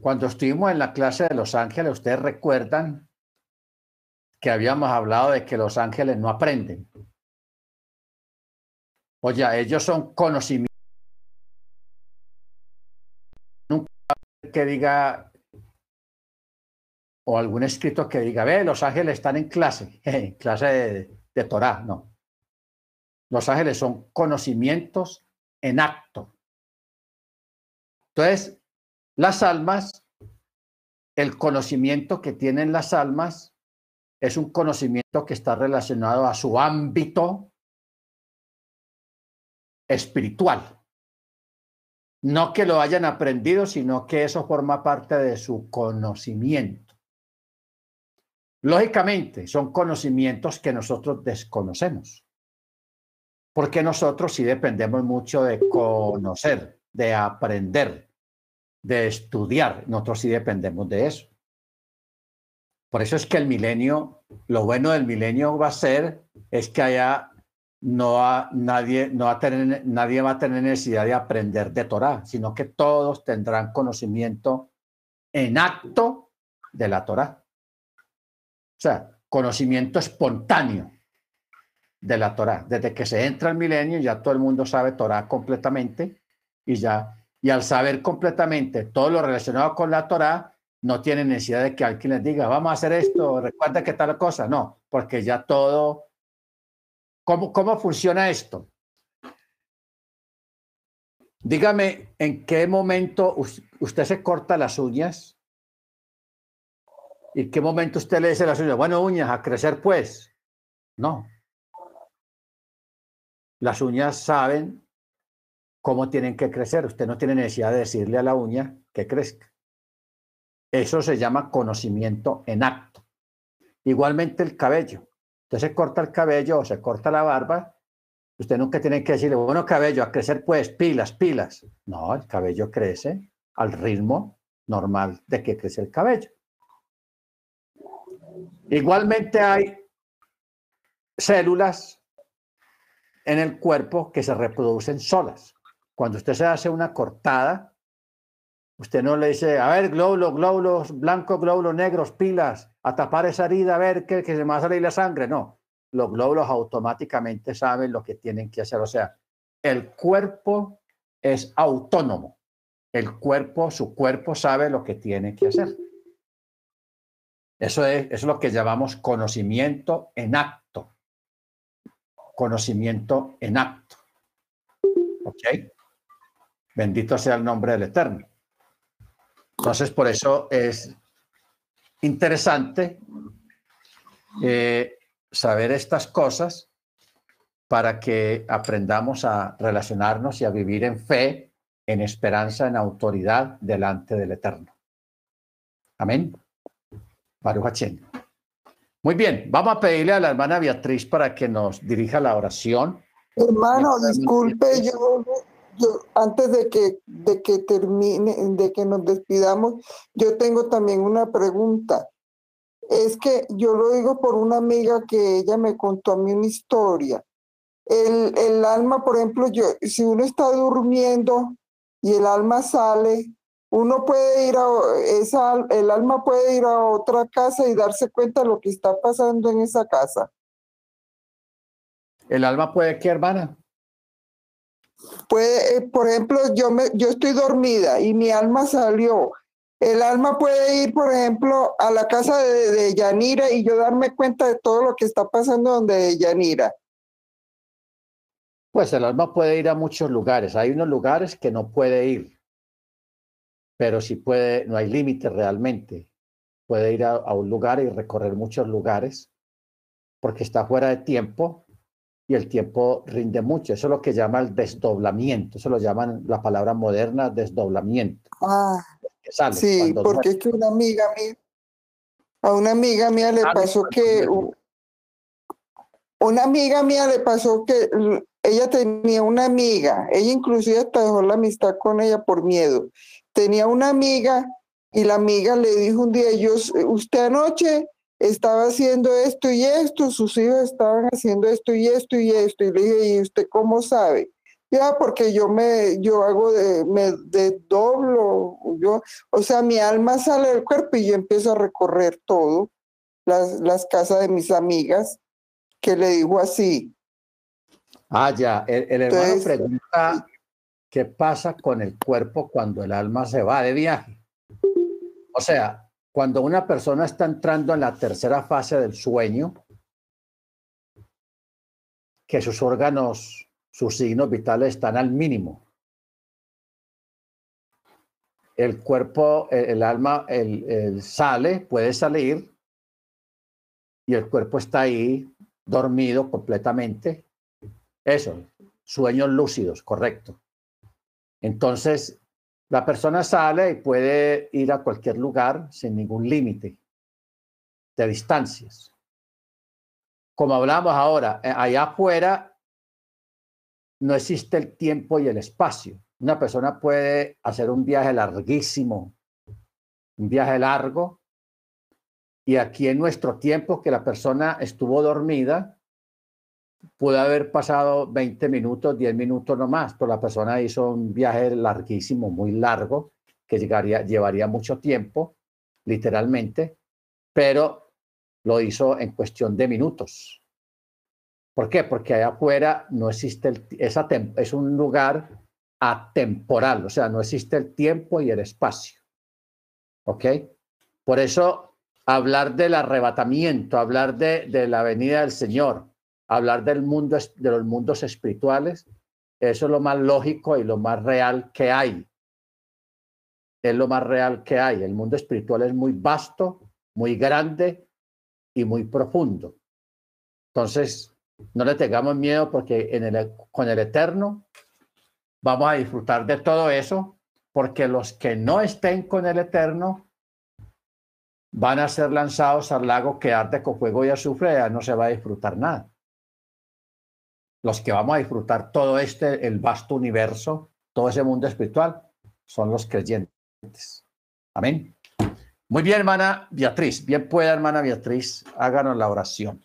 Cuando estuvimos en la clase de Los Ángeles, ustedes recuerdan que habíamos hablado de que los ángeles no aprenden. Oye, ellos son conocimientos. Nunca que diga o algún escrito que diga, ve, los ángeles están en clase, en clase de, de Torah, no. Los ángeles son conocimientos en acto. Entonces, las almas, el conocimiento que tienen las almas es un conocimiento que está relacionado a su ámbito espiritual. No que lo hayan aprendido, sino que eso forma parte de su conocimiento. Lógicamente, son conocimientos que nosotros desconocemos, porque nosotros sí dependemos mucho de conocer, de aprender, de estudiar. Nosotros sí dependemos de eso. Por eso es que el milenio, lo bueno del milenio va a ser, es que allá no nadie, no va a tener, nadie va a tener necesidad de aprender de Torah, sino que todos tendrán conocimiento en acto de la Torah. O sea, conocimiento espontáneo de la Torah. Desde que se entra el milenio ya todo el mundo sabe Torah completamente y ya, y al saber completamente todo lo relacionado con la Torah, no tiene necesidad de que alguien les diga, vamos a hacer esto, recuerda que tal cosa. No, porque ya todo... ¿Cómo, cómo funciona esto? Dígame, ¿en qué momento usted se corta las uñas? ¿Y qué momento usted le dice las uñas, bueno, uñas, a crecer pues? No. Las uñas saben cómo tienen que crecer. Usted no tiene necesidad de decirle a la uña que crezca. Eso se llama conocimiento en acto. Igualmente el cabello. Usted se corta el cabello o se corta la barba. Usted nunca tiene que decirle, bueno, cabello, a crecer pues, pilas, pilas. No, el cabello crece al ritmo normal de que crece el cabello. Igualmente hay células en el cuerpo que se reproducen solas. Cuando usted se hace una cortada, usted no le dice, a ver, glóbulos, glóbulos blancos, glóbulos negros, pilas, a tapar esa herida, a ver que, que se me va a salir la sangre. No, los glóbulos automáticamente saben lo que tienen que hacer. O sea, el cuerpo es autónomo. El cuerpo, su cuerpo sabe lo que tiene que hacer. Eso es, es lo que llamamos conocimiento en acto conocimiento en acto. ¿Ok? Bendito sea el nombre del Eterno. Entonces, por eso es interesante eh, saber estas cosas para que aprendamos a relacionarnos y a vivir en fe, en esperanza, en autoridad delante del Eterno. Amén. Baruch muy bien, vamos a pedirle a la hermana Beatriz para que nos dirija la oración. Hermano, disculpe, yo, antes de que, de que termine, de que nos despidamos, yo tengo también una pregunta. Es que yo lo digo por una amiga que ella me contó a mí una historia. El, el alma, por ejemplo, yo, si uno está durmiendo y el alma sale, uno puede ir a esa, el alma puede ir a otra casa y darse cuenta de lo que está pasando en esa casa. ¿El alma puede qué, hermana? Puede, eh, por ejemplo, yo, me, yo estoy dormida y mi alma salió. El alma puede ir, por ejemplo, a la casa de, de Yanira y yo darme cuenta de todo lo que está pasando donde Yanira. Pues el alma puede ir a muchos lugares. Hay unos lugares que no puede ir pero si puede, no hay límite realmente. Puede ir a, un lugar y recorrer muchos lugares porque está fuera de tiempo y el tiempo rinde mucho. Eso es lo que llama el desdoblamiento. Eso lo llaman la palabra moderna desdoblamiento. Ah, sí, porque es que una amiga mía, a una amiga mía le ah, pasó que, una amiga mía le pasó que ella tenía una amiga, ella inclusive hasta dejó la amistad con ella por miedo tenía una amiga y la amiga le dijo un día, yo, usted anoche estaba haciendo esto y esto, sus hijos estaban haciendo esto y esto y esto. Y le dije, ¿y usted cómo sabe? Ya, porque yo me, yo hago de, me desdoblo, yo, o sea, mi alma sale del cuerpo y yo empiezo a recorrer todo, las, las casas de mis amigas, que le digo así. Ah, ya, el, hermano pregunta ¿Qué pasa con el cuerpo cuando el alma se va de viaje? O sea, cuando una persona está entrando en la tercera fase del sueño, que sus órganos, sus signos vitales están al mínimo. El cuerpo, el, alma, el, sale, puede salir y el cuerpo está ahí dormido completamente. Eso, sueños lúcidos, correcto. Entonces, la persona sale y puede ir a cualquier lugar sin ningún límite de distancias. Como hablamos ahora, eh, allá afuera no existe el tiempo y el espacio. Una persona puede hacer un viaje larguísimo, un viaje largo, y aquí en nuestro tiempo que la persona estuvo dormida, puede haber pasado 20 minutos, 10 minutos no más, pero la persona hizo un viaje larguísimo, muy largo, que llegaría, llevaría mucho tiempo, literalmente, pero lo hizo en cuestión de minutos. ¿Por qué? Porque allá afuera no existe el, esa es un lugar atemporal, o sea, no existe el tiempo y el espacio. ¿Ok? Por eso hablar del arrebatamiento, hablar de, de la venida del Señor, hablar del mundo, de los mundos espirituales, eso es lo más lógico y lo más real que hay. Es lo más real que hay. El mundo espiritual es muy vasto, muy grande y muy profundo. Entonces, no le tengamos miedo porque el, con el Eterno vamos a disfrutar de todo eso, porque los que no estén con el Eterno van a ser lanzados al lago que arde con fuego y azufre, ya no se va a disfrutar nada. Los que vamos a disfrutar todo este, el vasto universo, todo ese mundo espiritual, son los creyentes. Amén. Muy bien, hermana Beatriz. Bien pueda, hermana Beatriz, háganos la oración.